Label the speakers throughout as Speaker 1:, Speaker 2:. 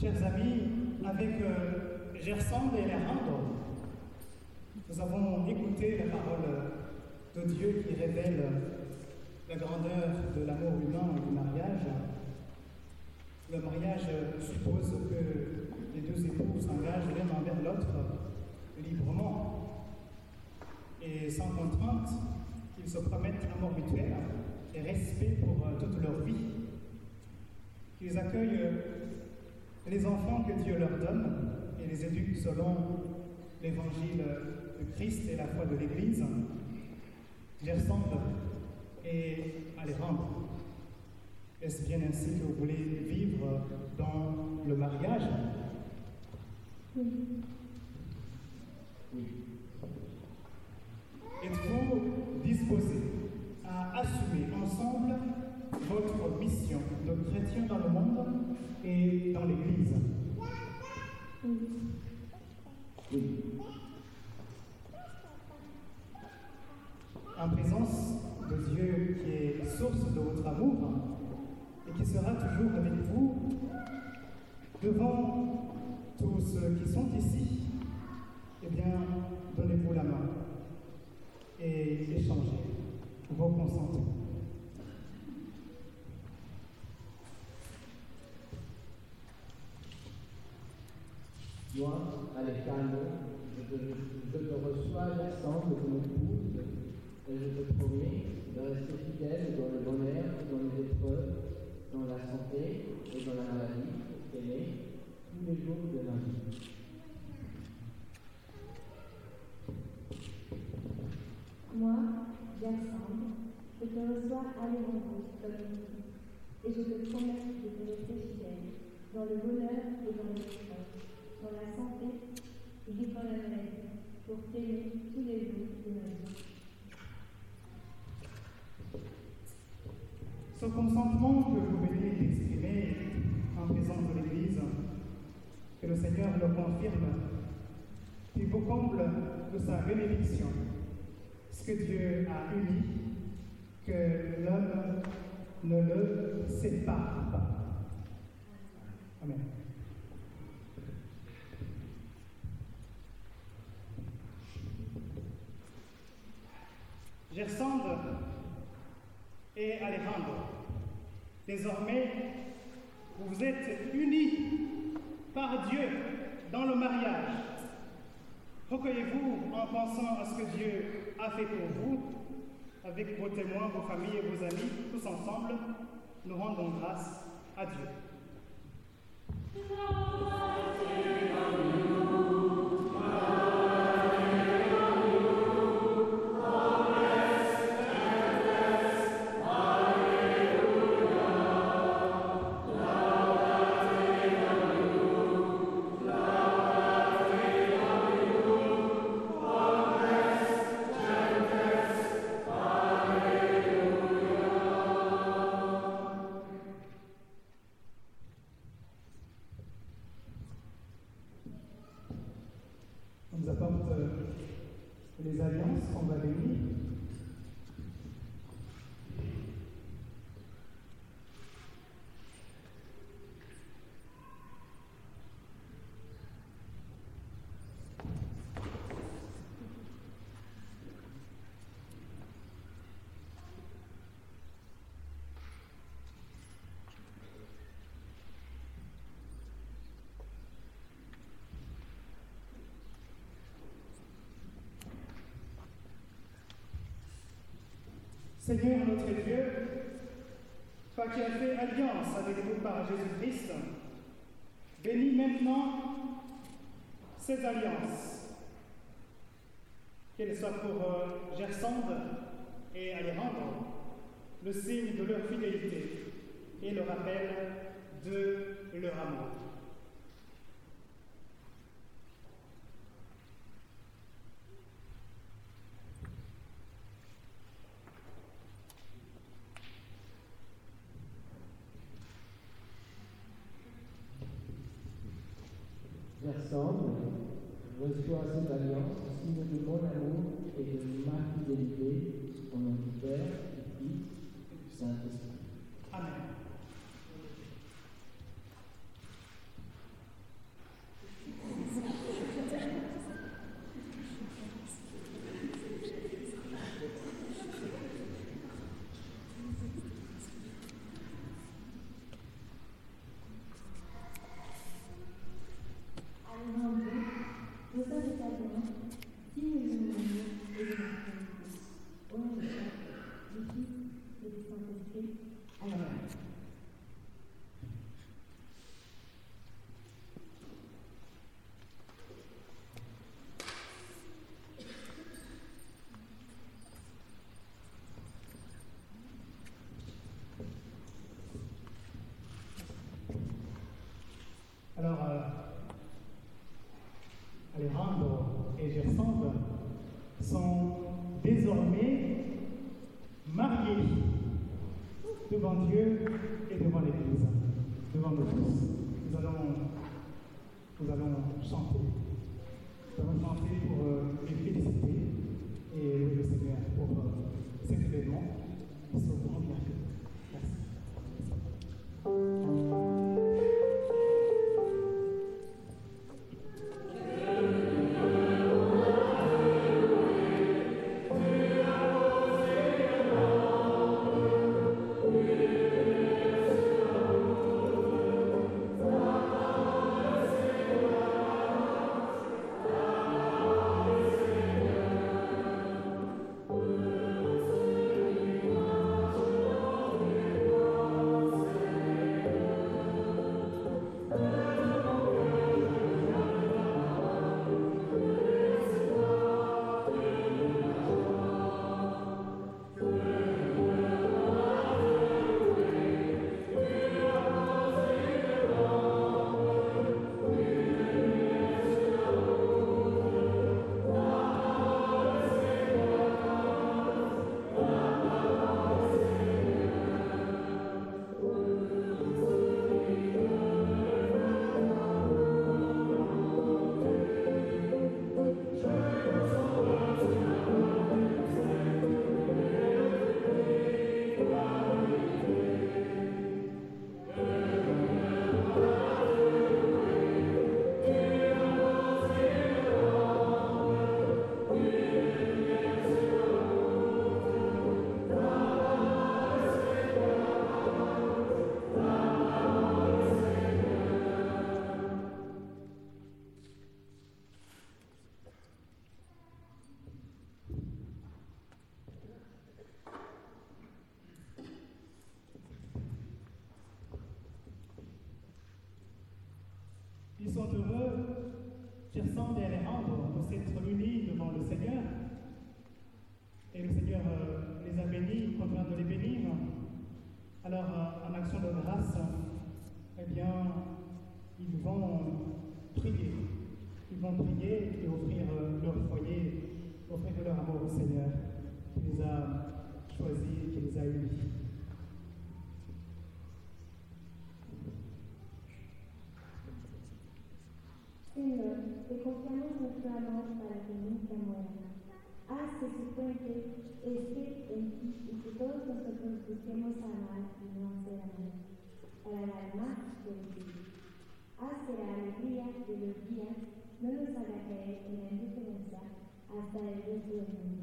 Speaker 1: chers amis, avec euh, Gersande et Lerando, nous avons écouté la parole de Dieu qui révèle la grandeur de l'amour humain et du mariage. Le mariage suppose que les deux époux s'engagent l'un envers l'autre librement et sans contrainte, qu'ils se promettent amour mutuel et respect pour euh, toute leur vie, qu'ils accueillent les enfants que Dieu leur donne et les éduquent selon l'évangile de Christ et la foi de l'Église, les ressemble et à les rendre. Est-ce bien ainsi que vous voulez vivre dans le mariage?
Speaker 2: Oui.
Speaker 1: Oui. Êtes-vous disposé à assumer ensemble votre mission de chrétien dans le monde et En présence de Dieu qui est source de votre amour et qui sera toujours avec vous devant tous ceux qui sont ici, eh bien, donnez-vous la main et échangez. Vos consentements.
Speaker 3: Je te, reçois l'ensemble de mon épouse et je te promets de rester fidèle dans le bonheur, dans les épreuves, dans la santé et dans la maladie pour t'aimer tous les jours de ma vie.
Speaker 2: Moi, Jackson, je te reçois à comme et je te promets de te rester fidèle dans le bonheur dans la maladie, pour tous les jours de ma vie.
Speaker 1: Ce consentement que vous venez d'exprimer en présence de l'Église, que le Seigneur le confirme, qu'il vous comble de sa bénédiction, ce que Dieu a uni, que l'homme ne le sépare pas. Amen. Gersande et Alejandro, désormais, vous êtes unis par Dieu dans le mariage. Recueillez-vous en pensant à ce que Dieu a fait pour vous, avec vos témoins, vos familles et vos amis, tous ensemble, nous rendons grâce à Dieu. Seigneur notre Dieu, toi qui as fait alliance avec nous par Jésus-Christ, bénis maintenant ces alliances, qu'elles soient pour euh, Gersande et Alejandro, le signe de leur fidélité et le rappel de leur amour.
Speaker 3: Ensemble, reçois cette alliance, signe de mon amour et de ma fidélité au nom du Père, du Fils du Saint-Esprit.
Speaker 1: Alors, euh, Dieu et devant l'Église, devant nous tous. Nous allons, nous allons chanter. Nous allons chanter
Speaker 2: Te confiamos nuestro amor para que nunca muera. Haz que su fuente esté en ti y que todos nosotros busquemos amar y no hacer amar, para dar más de ti. Haz que la alegría de los días no nos haga caer en la indiferencia hasta el resto del mundo.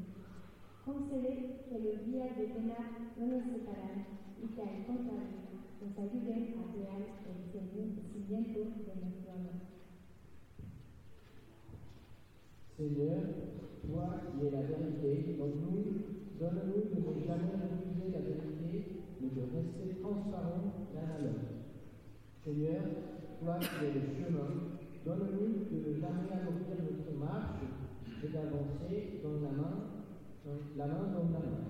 Speaker 2: Concede que los días de pena no nos separen y que al contrario nos ayuden a crear el cimiento de nuestro amor.
Speaker 3: Seigneur, toi qui es la vérité, donne-nous donne-nous de ne jamais refuser la vérité, mais de rester transparents l'un à l'autre. Seigneur, toi qui es le chemin, donne-nous de ne jamais alourdir notre marche, et d'avancer dans la main, dans la main dans la main.